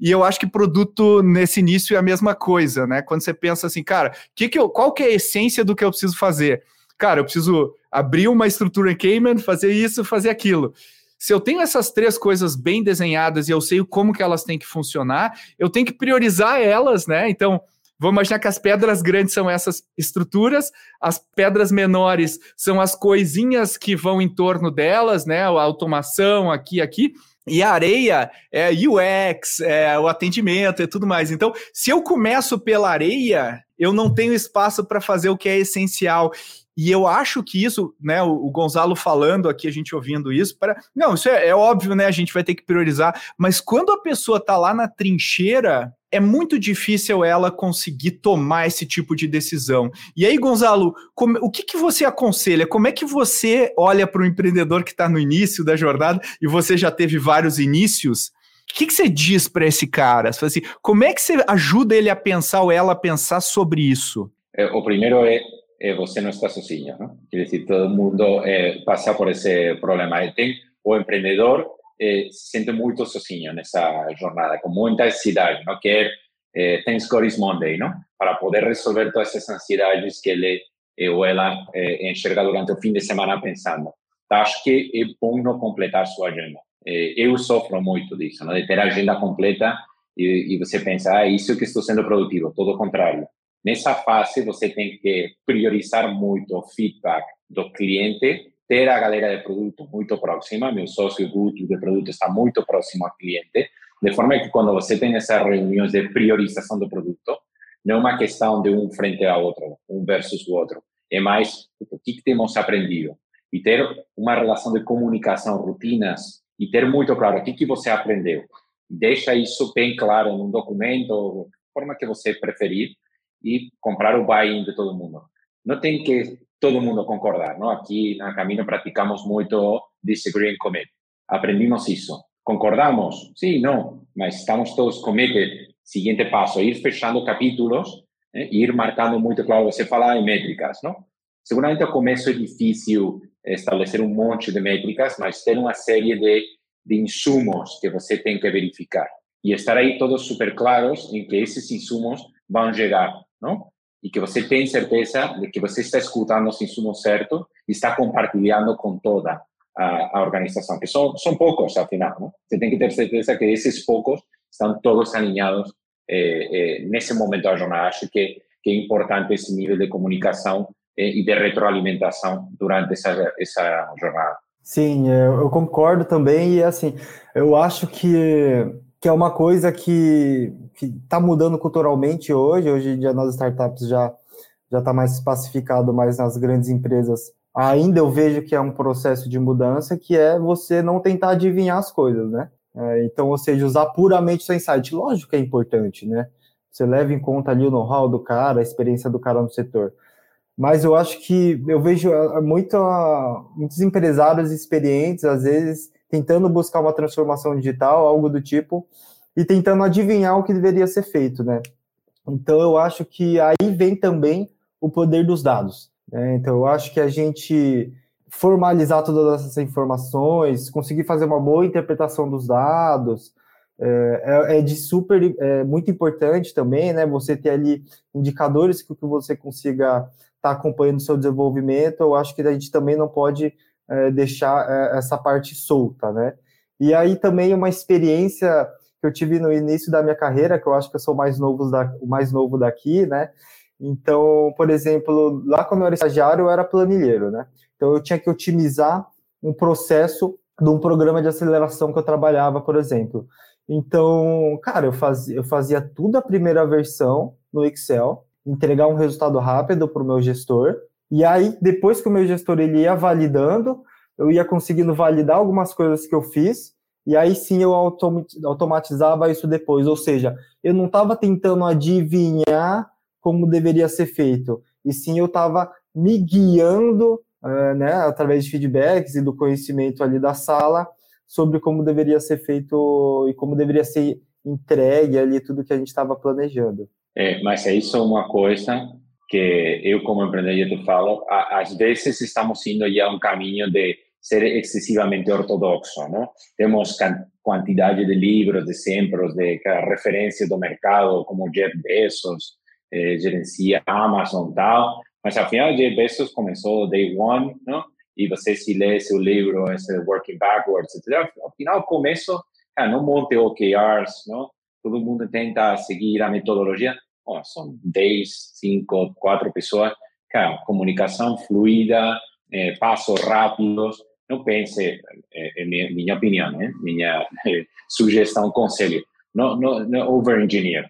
e eu acho que produto nesse início é a mesma coisa, né? Quando você pensa assim, cara, que que eu, qual que é a essência do que eu preciso fazer? Cara, eu preciso abrir uma estrutura em Cayman, fazer isso, fazer aquilo. Se eu tenho essas três coisas bem desenhadas e eu sei como que elas têm que funcionar, eu tenho que priorizar elas, né? Então, vamos imaginar que as pedras grandes são essas estruturas, as pedras menores são as coisinhas que vão em torno delas, né? A automação aqui, aqui. E a areia é UX, é o atendimento e tudo mais. Então, se eu começo pela areia, eu não tenho espaço para fazer o que é essencial. E eu acho que isso, né, o, Gonzalo falando aqui, a gente ouvindo isso, para não, isso é, é, óbvio, né? A gente vai ter que priorizar, mas quando a pessoa está lá na trincheira, é muito difícil ela conseguir tomar esse tipo de decisão. E aí, Gonzalo, como, o que, que você aconselha? Como é que você olha para o empreendedor que está no início da jornada e você já teve vários inícios? O que, que você diz para esse cara? Assim, como é que você ajuda ele a pensar ou ela a pensar sobre isso? É, o primeiro é eh, você não está sozinho? Quer dizer, todo mundo eh, passa por esse problema. E tem o empreendedor eh, se sente muito sozinho nessa jornada, com muita ansiedade, não quer eh, Thanks God Monday, não? Para poder resolver todas essas ansiedades que ele eh, ou ela eh, enxerga durante o fim de semana pensando. Então, acho que é bom não completar sua agenda. Eu sofro muito disso, não? de ter a agenda completa e, e você pensa, ah, isso que estou sendo produtivo, todo o contrário. Nessa fase, você tem que priorizar muito o feedback do cliente, ter a galera de produto muito próxima. Meu sócio Guto de produto está muito próximo ao cliente, de forma que quando você tem essas reuniões de priorização do produto, não é uma questão de um frente ao outro, um versus o outro. É mais o que temos aprendido. E ter uma relação de comunicação, rotinas, e ter muito claro o que, que você aprendeu. Deixa isso bem claro num documento, forma que você preferir, e comprar o buy-in de todo mundo. Não tem que todo mundo concordar, não? Aqui na Camino praticamos muito disagree and commit. Aprendimos isso. Concordamos? Sim, não, mas estamos todos committed. Seguinte passo, ir fechando capítulos né? ir marcando muito claro. Você fala em métricas, não? Seguramente ao começo é difícil estabelecer um monte de métricas, mas ter uma série de, de insumos que você tem que verificar. E estar aí todos super claros em que esses insumos vão chegar não? E que você tem certeza de que você está escutando os insumos certo e está compartilhando com toda a, a organização, que são, são poucos, afinal, não? Você tem que ter certeza que esses poucos estão todos alinhados eh, eh, nesse momento da jornada. Acho que, que é importante esse nível de comunicação eh, e de retroalimentação durante essa, essa jornada. Sim, eu, eu concordo também e assim, eu acho que que é uma coisa que está mudando culturalmente hoje. Hoje em dia, nas startups já já está mais pacificado, mas nas grandes empresas ainda eu vejo que é um processo de mudança, que é você não tentar adivinhar as coisas, né? É, então, ou seja, usar puramente seu insight. Lógico que é importante, né? Você leva em conta ali o know-how do cara, a experiência do cara no setor. Mas eu acho que eu vejo ah, muito, muitos empresários experientes, às vezes, tentando buscar uma transformação digital, algo do tipo, e tentando adivinhar o que deveria ser feito, né? Então eu acho que aí vem também o poder dos dados. Né? Então eu acho que a gente formalizar todas essas informações, conseguir fazer uma boa interpretação dos dados, é, é, é de super, é muito importante também, né? Você ter ali indicadores que, que você consiga estar tá acompanhando o seu desenvolvimento. Eu acho que a gente também não pode é, deixar é, essa parte solta, né? E aí também uma experiência que eu tive no início da minha carreira, que eu acho que eu sou mais novo, da, o mais novo daqui, né? Então, por exemplo, lá quando eu era estagiário, eu era planilheiro, né? Então eu tinha que otimizar um processo de um programa de aceleração que eu trabalhava, por exemplo. Então, cara, eu fazia, eu fazia tudo a primeira versão no Excel, entregar um resultado rápido para o meu gestor. E aí, depois que o meu gestor ele ia validando, eu ia conseguindo validar algumas coisas que eu fiz, e aí sim eu automatizava isso depois. Ou seja, eu não estava tentando adivinhar como deveria ser feito, e sim eu estava me guiando uh, né, através de feedbacks e do conhecimento ali da sala sobre como deveria ser feito e como deveria ser entregue ali tudo que a gente estava planejando. É, mas é isso uma coisa que eu como empreendedor te falo, às vezes estamos indo já um caminho de ser excessivamente ortodoxo, não? Temos quantidade de livros, de exemplos, de referências do mercado, como Jeff Bezos eh, gerencia Amazon tal, mas afinal Jeff Bezos começou day one, não? E você se lê seu livro, esse Working Backwards, etc. Afinal, começo, cara, não monte OKRs, não? Todo mundo tenta seguir a metodologia. São 10, 5, 4 pessoas. Cara, comunicação fluida, eh, passos rápidos, não pense, é, é minha, minha opinião, né? minha é, sugestão, conselho, não, não, não over-engineer.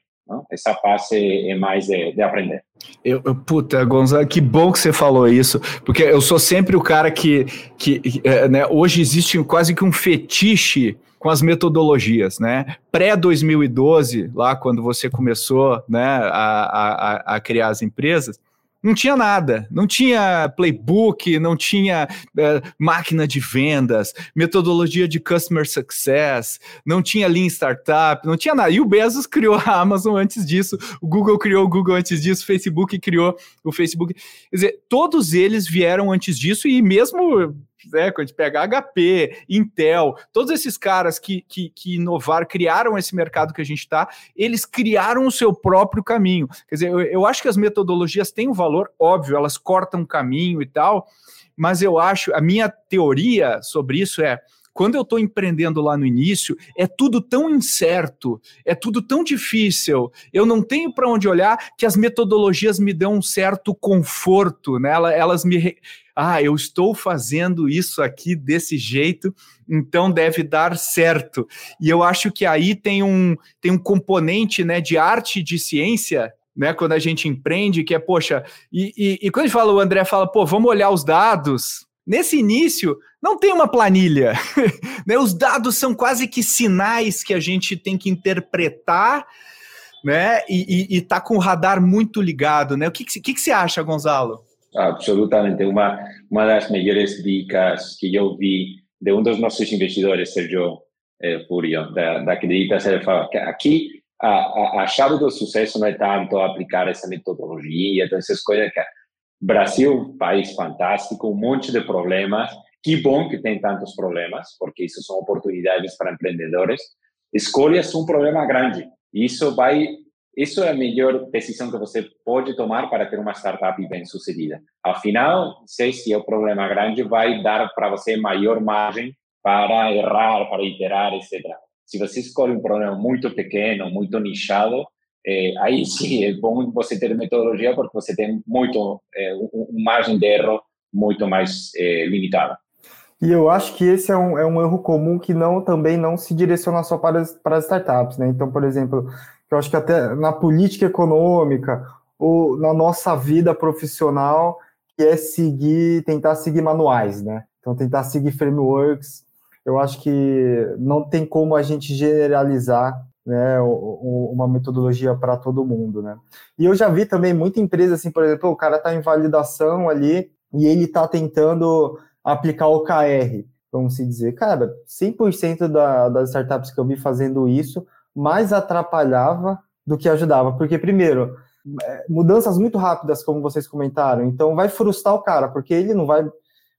Essa fase é mais de, de aprender. Eu, eu, puta, Gonzalo, que bom que você falou isso, porque eu sou sempre o cara que, que é, né, hoje existe quase que um fetiche com as metodologias, né? Pré-2012, lá quando você começou né, a, a, a criar as empresas, não tinha nada, não tinha playbook, não tinha é, máquina de vendas, metodologia de customer success, não tinha Lean Startup, não tinha nada. E o Bezos criou a Amazon antes disso, o Google criou o Google antes disso, o Facebook criou o Facebook. Quer dizer, todos eles vieram antes disso e mesmo né, quando a gente pega HP, Intel, todos esses caras que, que, que inovaram, criaram esse mercado que a gente está, eles criaram o seu próprio caminho. Quer dizer, eu, eu acho que as metodologias têm um valor, óbvio, elas cortam caminho e tal, mas eu acho, a minha teoria sobre isso é quando eu estou empreendendo lá no início, é tudo tão incerto, é tudo tão difícil, eu não tenho para onde olhar que as metodologias me dão um certo conforto, né? elas me. Ah, eu estou fazendo isso aqui desse jeito, então deve dar certo. E eu acho que aí tem um, tem um componente né, de arte e de ciência né, quando a gente empreende, que é, poxa, e, e, e, quando a gente fala, o André fala, pô, vamos olhar os dados, Nesse início, não tem uma planilha. né? Os dados são quase que sinais que a gente tem que interpretar né? e está com o radar muito ligado. Né? O que, que, que, você acha, Gonzalo? Absolutamente. Uma, uma das melhores dicas que eu vi de um dos nossos investidores, Sergio eh, Furio, da, da ele fala que aqui a, a, a, chave do sucesso não é tanto aplicar essa metodologia, todas essas coisas que Brasil, país fantástico, um monte de problemas. Que bom que tem tantos problemas, porque isso são oportunidades para empreendedores. Escolhas um problema grande. Isso vai, isso é a melhor decisão que você pode tomar para ter uma startup bem sucedida. Afinal, sei se é o problema grande, vai dar para você maior margem para errar, para iterar, etc. Se você escolhe um problema muito pequeno, muito nichado, é, aí sim é bom você ter metodologia porque você tem muito é, um, margem de erro muito mais é, limitada. E eu acho que esse é um, é um erro comum que não também não se direciona só para as, para as startups, né? Então, por exemplo, eu acho que até na política econômica ou na nossa vida profissional, que é seguir, tentar seguir manuais, né? Então, tentar seguir frameworks. Eu acho que não tem como a gente generalizar né, uma metodologia para todo mundo, né? E eu já vi também muita empresa assim, por exemplo, o cara está em validação ali e ele está tentando aplicar o KR, vamos se dizer, cara, 100% da, das startups que eu vi fazendo isso mais atrapalhava do que ajudava, porque primeiro, é, mudanças muito rápidas, como vocês comentaram, então vai frustrar o cara, porque ele não vai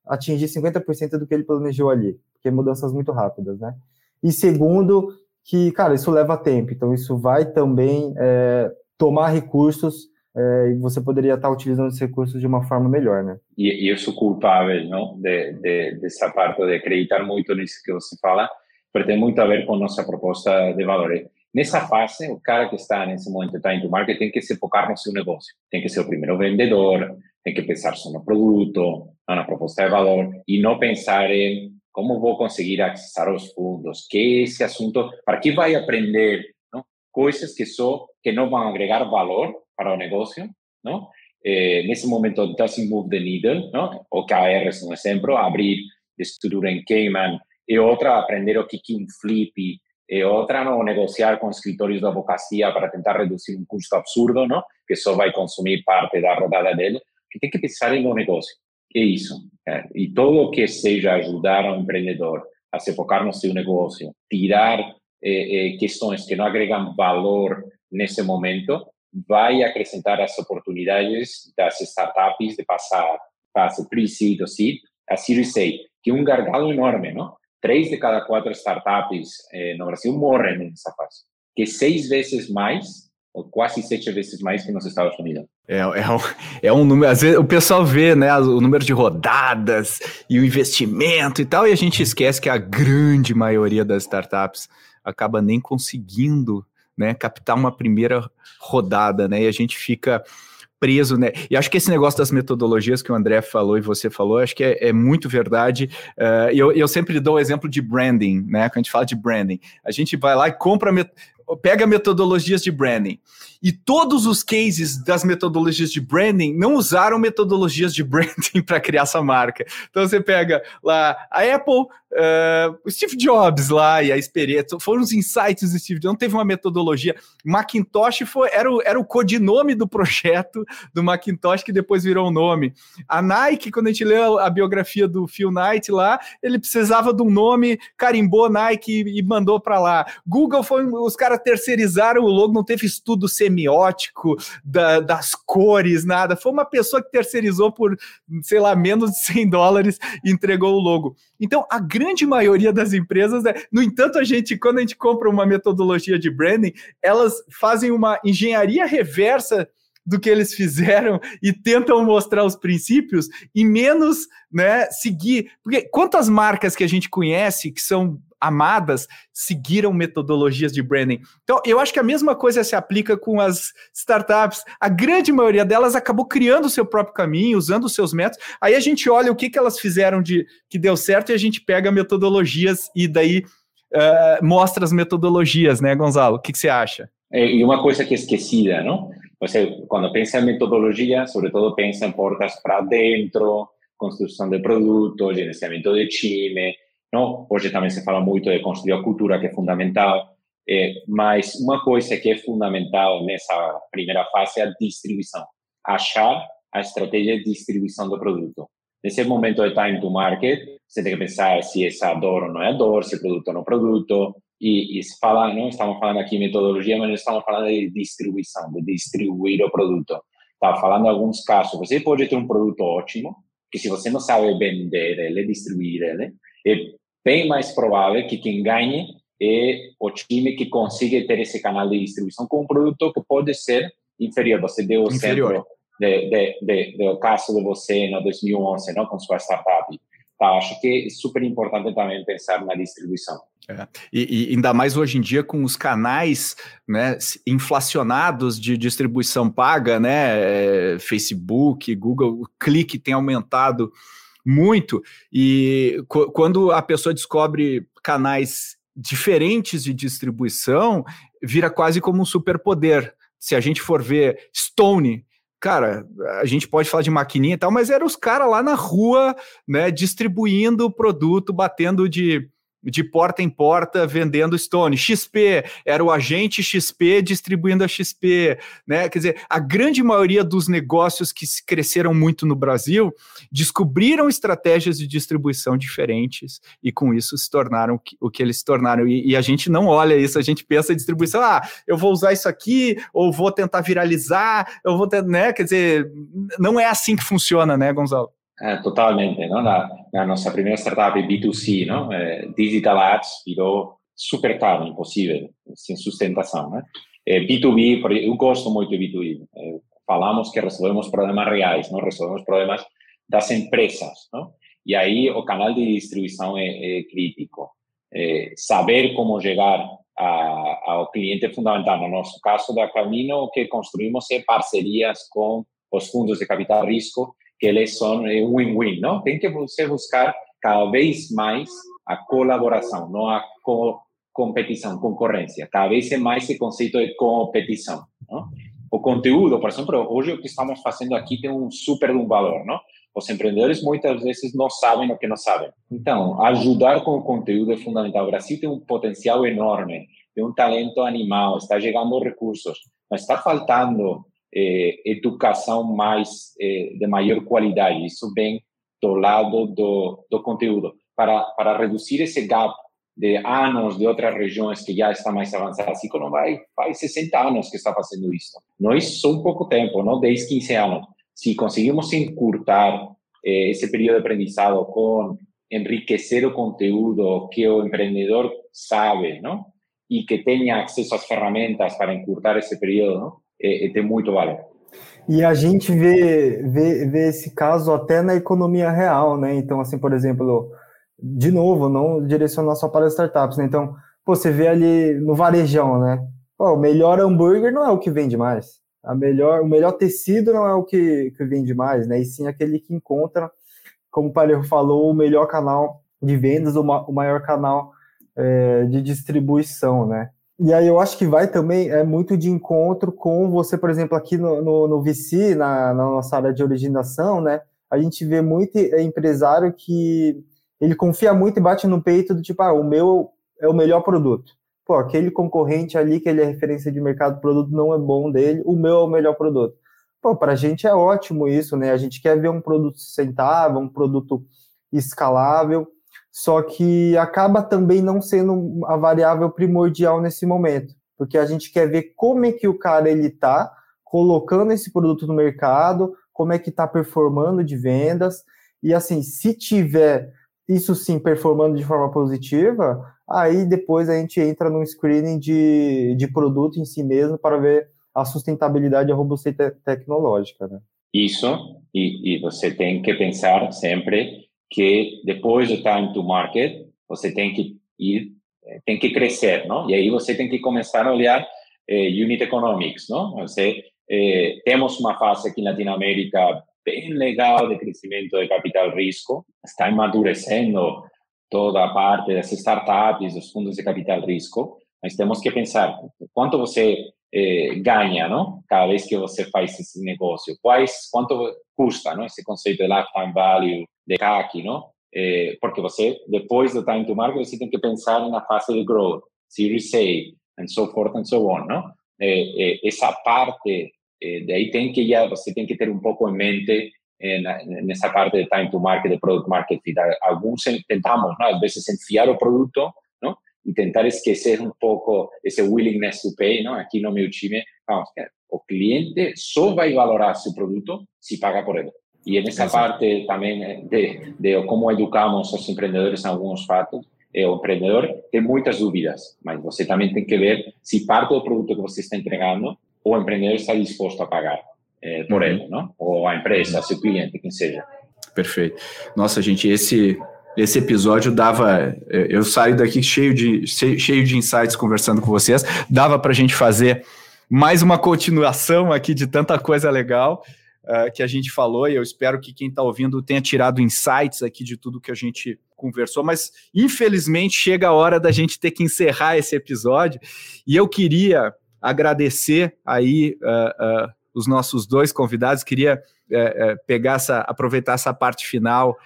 atingir 50% do que ele planejou ali, porque mudanças muito rápidas, né? E segundo, que, cara, isso leva tempo, então isso vai também é, tomar recursos é, e você poderia estar utilizando esses recursos de uma forma melhor, né? E, e eu sou culpável, não, de, de, dessa parte de acreditar muito nisso que você fala, porque tem muito a ver com nossa proposta de valor. Nessa fase, o cara que está nesse momento time to market tem que se focar no seu negócio, tem que ser o primeiro vendedor, tem que pensar só no produto, na proposta de valor e não pensar em como vou conseguir acessar os fundos, que esse assunto, para que vai aprender não? coisas que só que não vão agregar valor para o negócio não? Eh, nesse momento, doesn't move the needle, não? OKRs, um exemplo, abrir estrutura em Cayman, e outra, aprender o que é flip, e outra, não negociar com escritórios de advocacia para tentar reduzir um custo absurdo, não? que só vai consumir parte da rodada dele, que tem que pensar no negócio. É isso. É, e todo que seja ajudar o empreendedor a se focar no seu negócio, tirar eh, eh, questões que não agregam valor nesse momento, vai acrescentar as oportunidades das startups de passar fase pre-seed ou seed a Series A, que é um gargalo enorme, não? Três de cada quatro startups eh, no Brasil morrem nessa fase, que é seis vezes mais ou quase sete vezes mais que nos Estados Unidos. É, é, um, é um número, às vezes o pessoal vê, né, o número de rodadas e o investimento e tal, e a gente esquece que a grande maioria das startups acaba nem conseguindo, né, captar uma primeira rodada, né, e a gente fica preso, né? E acho que esse negócio das metodologias que o André falou e você falou, acho que é, é muito verdade. Uh, eu, eu sempre dou o exemplo de branding, né? Quando a gente fala de branding, a gente vai lá e compra, pega metodologias de branding. E todos os cases das metodologias de branding não usaram metodologias de branding para criar essa marca. Então você pega lá a Apple, uh, Steve Jobs lá e a experiência, foram os insights do Steve Jobs, não teve uma metodologia. Macintosh foi, era, o, era o codinome do projeto do Macintosh que depois virou o nome. A Nike, quando a gente lê a, a biografia do Phil Knight lá, ele precisava de um nome, carimbou Nike e, e mandou para lá. Google foi, os caras terceirizaram o logo, não teve estudo semiótico da, das cores, nada. Foi uma pessoa que terceirizou por, sei lá, menos de 100 dólares e entregou o logo. Então, a grande maioria das empresas, né? no entanto, a gente, quando a gente compra uma metodologia de branding, elas fazem uma engenharia reversa do que eles fizeram e tentam mostrar os princípios e menos, né, seguir. Porque quantas marcas que a gente conhece que são amadas seguiram metodologias de branding. Então, eu acho que a mesma coisa se aplica com as startups. A grande maioria delas acabou criando o seu próprio caminho, usando os seus métodos. Aí a gente olha o que, que elas fizeram de que deu certo e a gente pega metodologias e daí uh, mostra as metodologias, né, Gonzalo? O que, que você acha? É, e uma coisa que é esquecida, não? Você, quando pensa em metodologia, sobretudo pensa em portas para dentro, construção de produto, gerenciamento de time, não? Hoje também se fala muito de construir a cultura, que é fundamental, é, mas uma coisa que é fundamental nessa primeira fase é a distribuição. Achar a estratégia de distribuição do produto. Nesse momento de time to market, você tem que pensar se essa dor ou não é dor, se é produto ou não é produto, e, e se fala, não estamos falando aqui metodologia, mas estamos falando de distribuição, de distribuir o produto. Está falando de alguns casos, você pode ter um produto ótimo, que se você não sabe vender ele, distribuir ele, é bem mais provável que quem ganhe é o time que consiga ter esse canal de distribuição com um produto que pode ser inferior. Você deu o exemplo de, de, de, do caso de você no 2011, não, com sua startup. Tá, acho que é super importante também pensar na distribuição. É. E, e, ainda mais hoje em dia com os canais né, inflacionados de distribuição paga, né, é, Facebook, Google, o clique tem aumentado muito. E quando a pessoa descobre canais diferentes de distribuição, vira quase como um superpoder. Se a gente for ver Stone, cara, a gente pode falar de maquininha e tal, mas eram os caras lá na rua, né, distribuindo o produto, batendo de de porta em porta vendendo Stone. XP era o agente XP distribuindo a XP, né? Quer dizer, a grande maioria dos negócios que cresceram muito no Brasil descobriram estratégias de distribuição diferentes e com isso se tornaram o que eles se tornaram. E, e a gente não olha isso, a gente pensa em distribuição, ah, eu vou usar isso aqui, ou vou tentar viralizar, eu vou, né? Quer dizer, não é assim que funciona, né, Gonzalo? Eh, totalmente, no? la, la, nostra prima startup B2C, no? Eh, Digital Ads virou super caro, impossível, sem sustentação. Né? Eh, B2B, eu gosto muito de B2B. Eh, falamos que resolvemos problemas reais, não resolvemos problemas das empresas. Não? E aí o canal de distribuição é, crítico. Saber como chegar ao cliente é fundamental. No nosso caso da Camino, que construímos é parcerias com os fundos de capital risco que eles são win-win, não? Tem que você buscar cada vez mais a colaboração, não a co competição, concorrência. Cada vez é mais esse conceito de competição, não? o conteúdo, por exemplo, hoje o que estamos fazendo aqui tem um super um valor, não? Os empreendedores muitas vezes não sabem o que não sabem. Então, ajudar com o conteúdo é fundamental. O Brasil tem um potencial enorme, tem um talento animal, está chegando recursos, mas está faltando eh, educação mais eh, de maior qualidade. Isso vem do lado do, do conteúdo. Para, para reduzir esse gap de anos de outras regiões que já está mais avançada. Assim como vai, faz 60 anos que está fazendo isso. Nós só um pouco tempo, não 10, 15 anos. Se conseguimos encurtar eh, esse período de aprendizado com enriquecer o conteúdo que o empreendedor sabe, não? E que tenha acesso às ferramentas para encurtar esse período, não? É, é, tem muito valor. E a gente vê, vê, vê esse caso até na economia real, né? Então, assim, por exemplo, de novo, não direcionar só para startups, né? Então, pô, você vê ali no varejão, né? Pô, o melhor hambúrguer não é o que vende mais. A melhor, o melhor tecido não é o que, que vende mais, né? E sim aquele que encontra, como o Palermo falou, o melhor canal de vendas, o, ma, o maior canal é, de distribuição, né? E aí eu acho que vai também é muito de encontro com você, por exemplo, aqui no, no, no VC, na, na nossa área de originação, né? A gente vê muito empresário que ele confia muito e bate no peito do tipo, ah, o meu é o melhor produto. Pô, aquele concorrente ali que ele é referência de mercado, o produto não é bom dele, o meu é o melhor produto. Pô, para a gente é ótimo isso, né? A gente quer ver um produto sustentável, um produto escalável, só que acaba também não sendo a variável primordial nesse momento, porque a gente quer ver como é que o cara ele tá colocando esse produto no mercado, como é que está performando de vendas, e assim, se tiver isso sim performando de forma positiva, aí depois a gente entra no screening de, de produto em si mesmo para ver a sustentabilidade e a robustez te tecnológica. Né? Isso, e, e você tem que pensar sempre que depois do time to market, você tem que ir, tem que crescer, não? E aí você tem que começar a olhar eh, unit economics, não? Você, eh, temos uma fase aqui na Latinoamérica bem legal de crescimento de capital risco, está amadurecendo toda a parte das startups, dos fundos de capital risco, mas temos que pensar quanto você eh, ganha, não? Cada vez que você faz esse negócio, quais, quanto custa, não? Esse conceito de lifetime value, de CAC, não? Eh, porque você, depois do time to market, você tem que pensar na fase de growth, Series A, and so forth and so on, não? Eh, essa parte eh, de aí tem que já você tem que ter um pouco em mente eh, nessa parte de time to market, de product market fit. Alguns tentamos, não? às vezes, enfiar o produto? E tentar esquecer um pouco esse willingness to pay. Não? Aqui no meu time, vamos, o cliente só vai valorar seu produto se paga por ele. E nessa parte também de, de como educamos os empreendedores em alguns fatos, é, o empreendedor tem muitas dúvidas, mas você também tem que ver se parte do produto que você está entregando o empreendedor está disposto a pagar é, por uhum. ele, não? ou a empresa, seu cliente, quem seja. Perfeito. Nossa, gente, esse esse episódio dava. Eu saio daqui cheio de, cheio de insights conversando com vocês. Dava para a gente fazer mais uma continuação aqui de tanta coisa legal uh, que a gente falou. E eu espero que quem está ouvindo tenha tirado insights aqui de tudo que a gente conversou. Mas infelizmente chega a hora da gente ter que encerrar esse episódio. E eu queria agradecer aí uh, uh, os nossos dois convidados. Queria uh, pegar essa, aproveitar essa parte final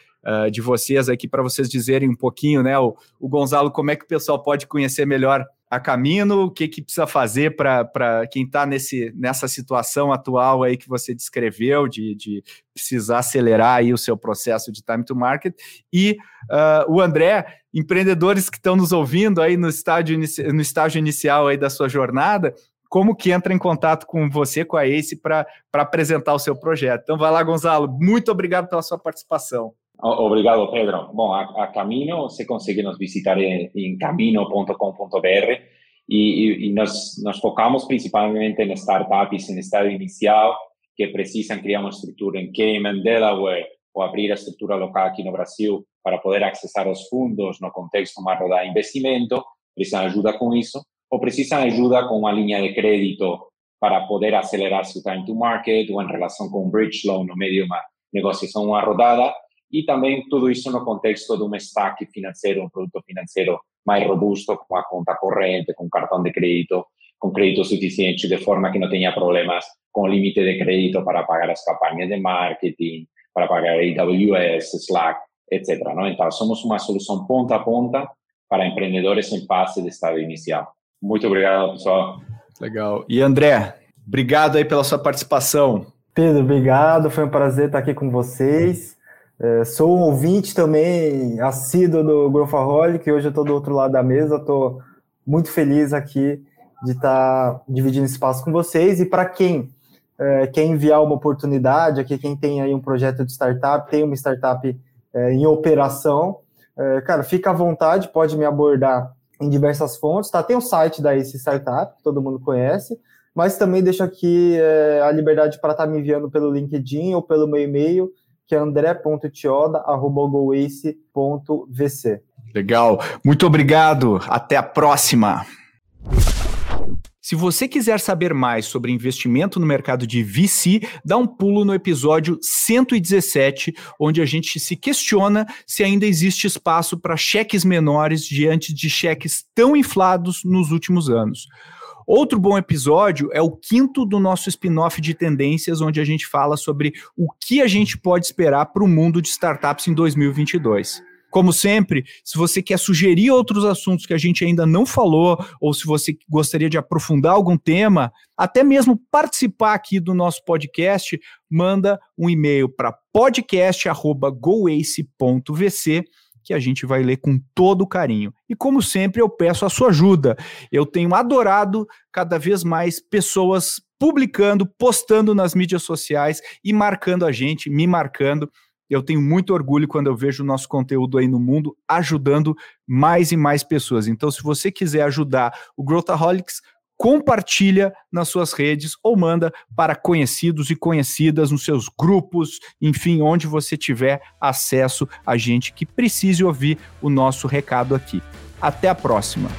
de vocês aqui para vocês dizerem um pouquinho, né, o, o, Gonzalo, como é que o pessoal pode conhecer melhor a Camino, o que, que precisa fazer para quem está nessa situação atual aí que você descreveu, de, de, precisar acelerar aí o seu processo de time to market, e uh, o André, empreendedores que estão nos ouvindo aí no estágio, no estágio inicial aí da sua jornada, como que entra em contato com você, com a ACE, para apresentar o seu projeto. Então, vai lá, Gonzalo. Muito obrigado pela sua participação. Obrigado, Pedro. Bom, a, a Camino, você consegue nos visitar em, em camino.com.br e, e, nós, nós focamos principalmente em startups em estado inicial que precisam criar uma estrutura em Cayman, Delaware, ou abrir a estrutura local aqui no Brasil para poder acessar os fundos no contexto uma rodada de investimento, precisam ajuda com isso o precisam ajuda com uma linha de crédito para poder acelerar seu time to market ou em relação com um bridge loan no meio de uma negociação, uma rodada, e também tudo isso no contexto de um stack financeiro, um produto financeiro mais robusto, com a conta corrente, com cartão de crédito, com crédito suficiente, de forma que não tenha problemas com limite de crédito para pagar as campanhas de marketing, para pagar AWS, Slack, etc. Não? Então, somos uma solução ponta a ponta para empreendedores em fase de estado inicial. Muito obrigado, pessoal. Legal. E André, obrigado aí pela sua participação. Pedro, obrigado. Foi um prazer estar aqui com vocês. É, sou um ouvinte também assíduo do Growthaholic, hoje eu estou do outro lado da mesa, estou muito feliz aqui de estar dividindo espaço com vocês. E para quem é, quer enviar uma oportunidade, aqui quem tem aí um projeto de startup, tem uma startup é, em operação, é, cara, fica à vontade, pode me abordar em diversas fontes, tá? Tem o site da Ace Startup, que todo mundo conhece, mas também deixo aqui é, a liberdade para estar tá me enviando pelo LinkedIn ou pelo meu e-mail, que é andré.tioda.goace.vc. Legal, muito obrigado, até a próxima! Se você quiser saber mais sobre investimento no mercado de VC, dá um pulo no episódio 117, onde a gente se questiona se ainda existe espaço para cheques menores diante de cheques tão inflados nos últimos anos. Outro bom episódio é o quinto do nosso spin-off de tendências, onde a gente fala sobre o que a gente pode esperar para o mundo de startups em 2022. Como sempre, se você quer sugerir outros assuntos que a gente ainda não falou, ou se você gostaria de aprofundar algum tema, até mesmo participar aqui do nosso podcast, manda um e-mail para podcast@goace.vc que a gente vai ler com todo carinho. E como sempre, eu peço a sua ajuda. Eu tenho adorado cada vez mais pessoas publicando, postando nas mídias sociais e marcando a gente, me marcando eu tenho muito orgulho quando eu vejo o nosso conteúdo aí no mundo ajudando mais e mais pessoas. Então, se você quiser ajudar o Growthaholics, compartilha nas suas redes ou manda para conhecidos e conhecidas nos seus grupos, enfim, onde você tiver acesso a gente que precise ouvir o nosso recado aqui. Até a próxima.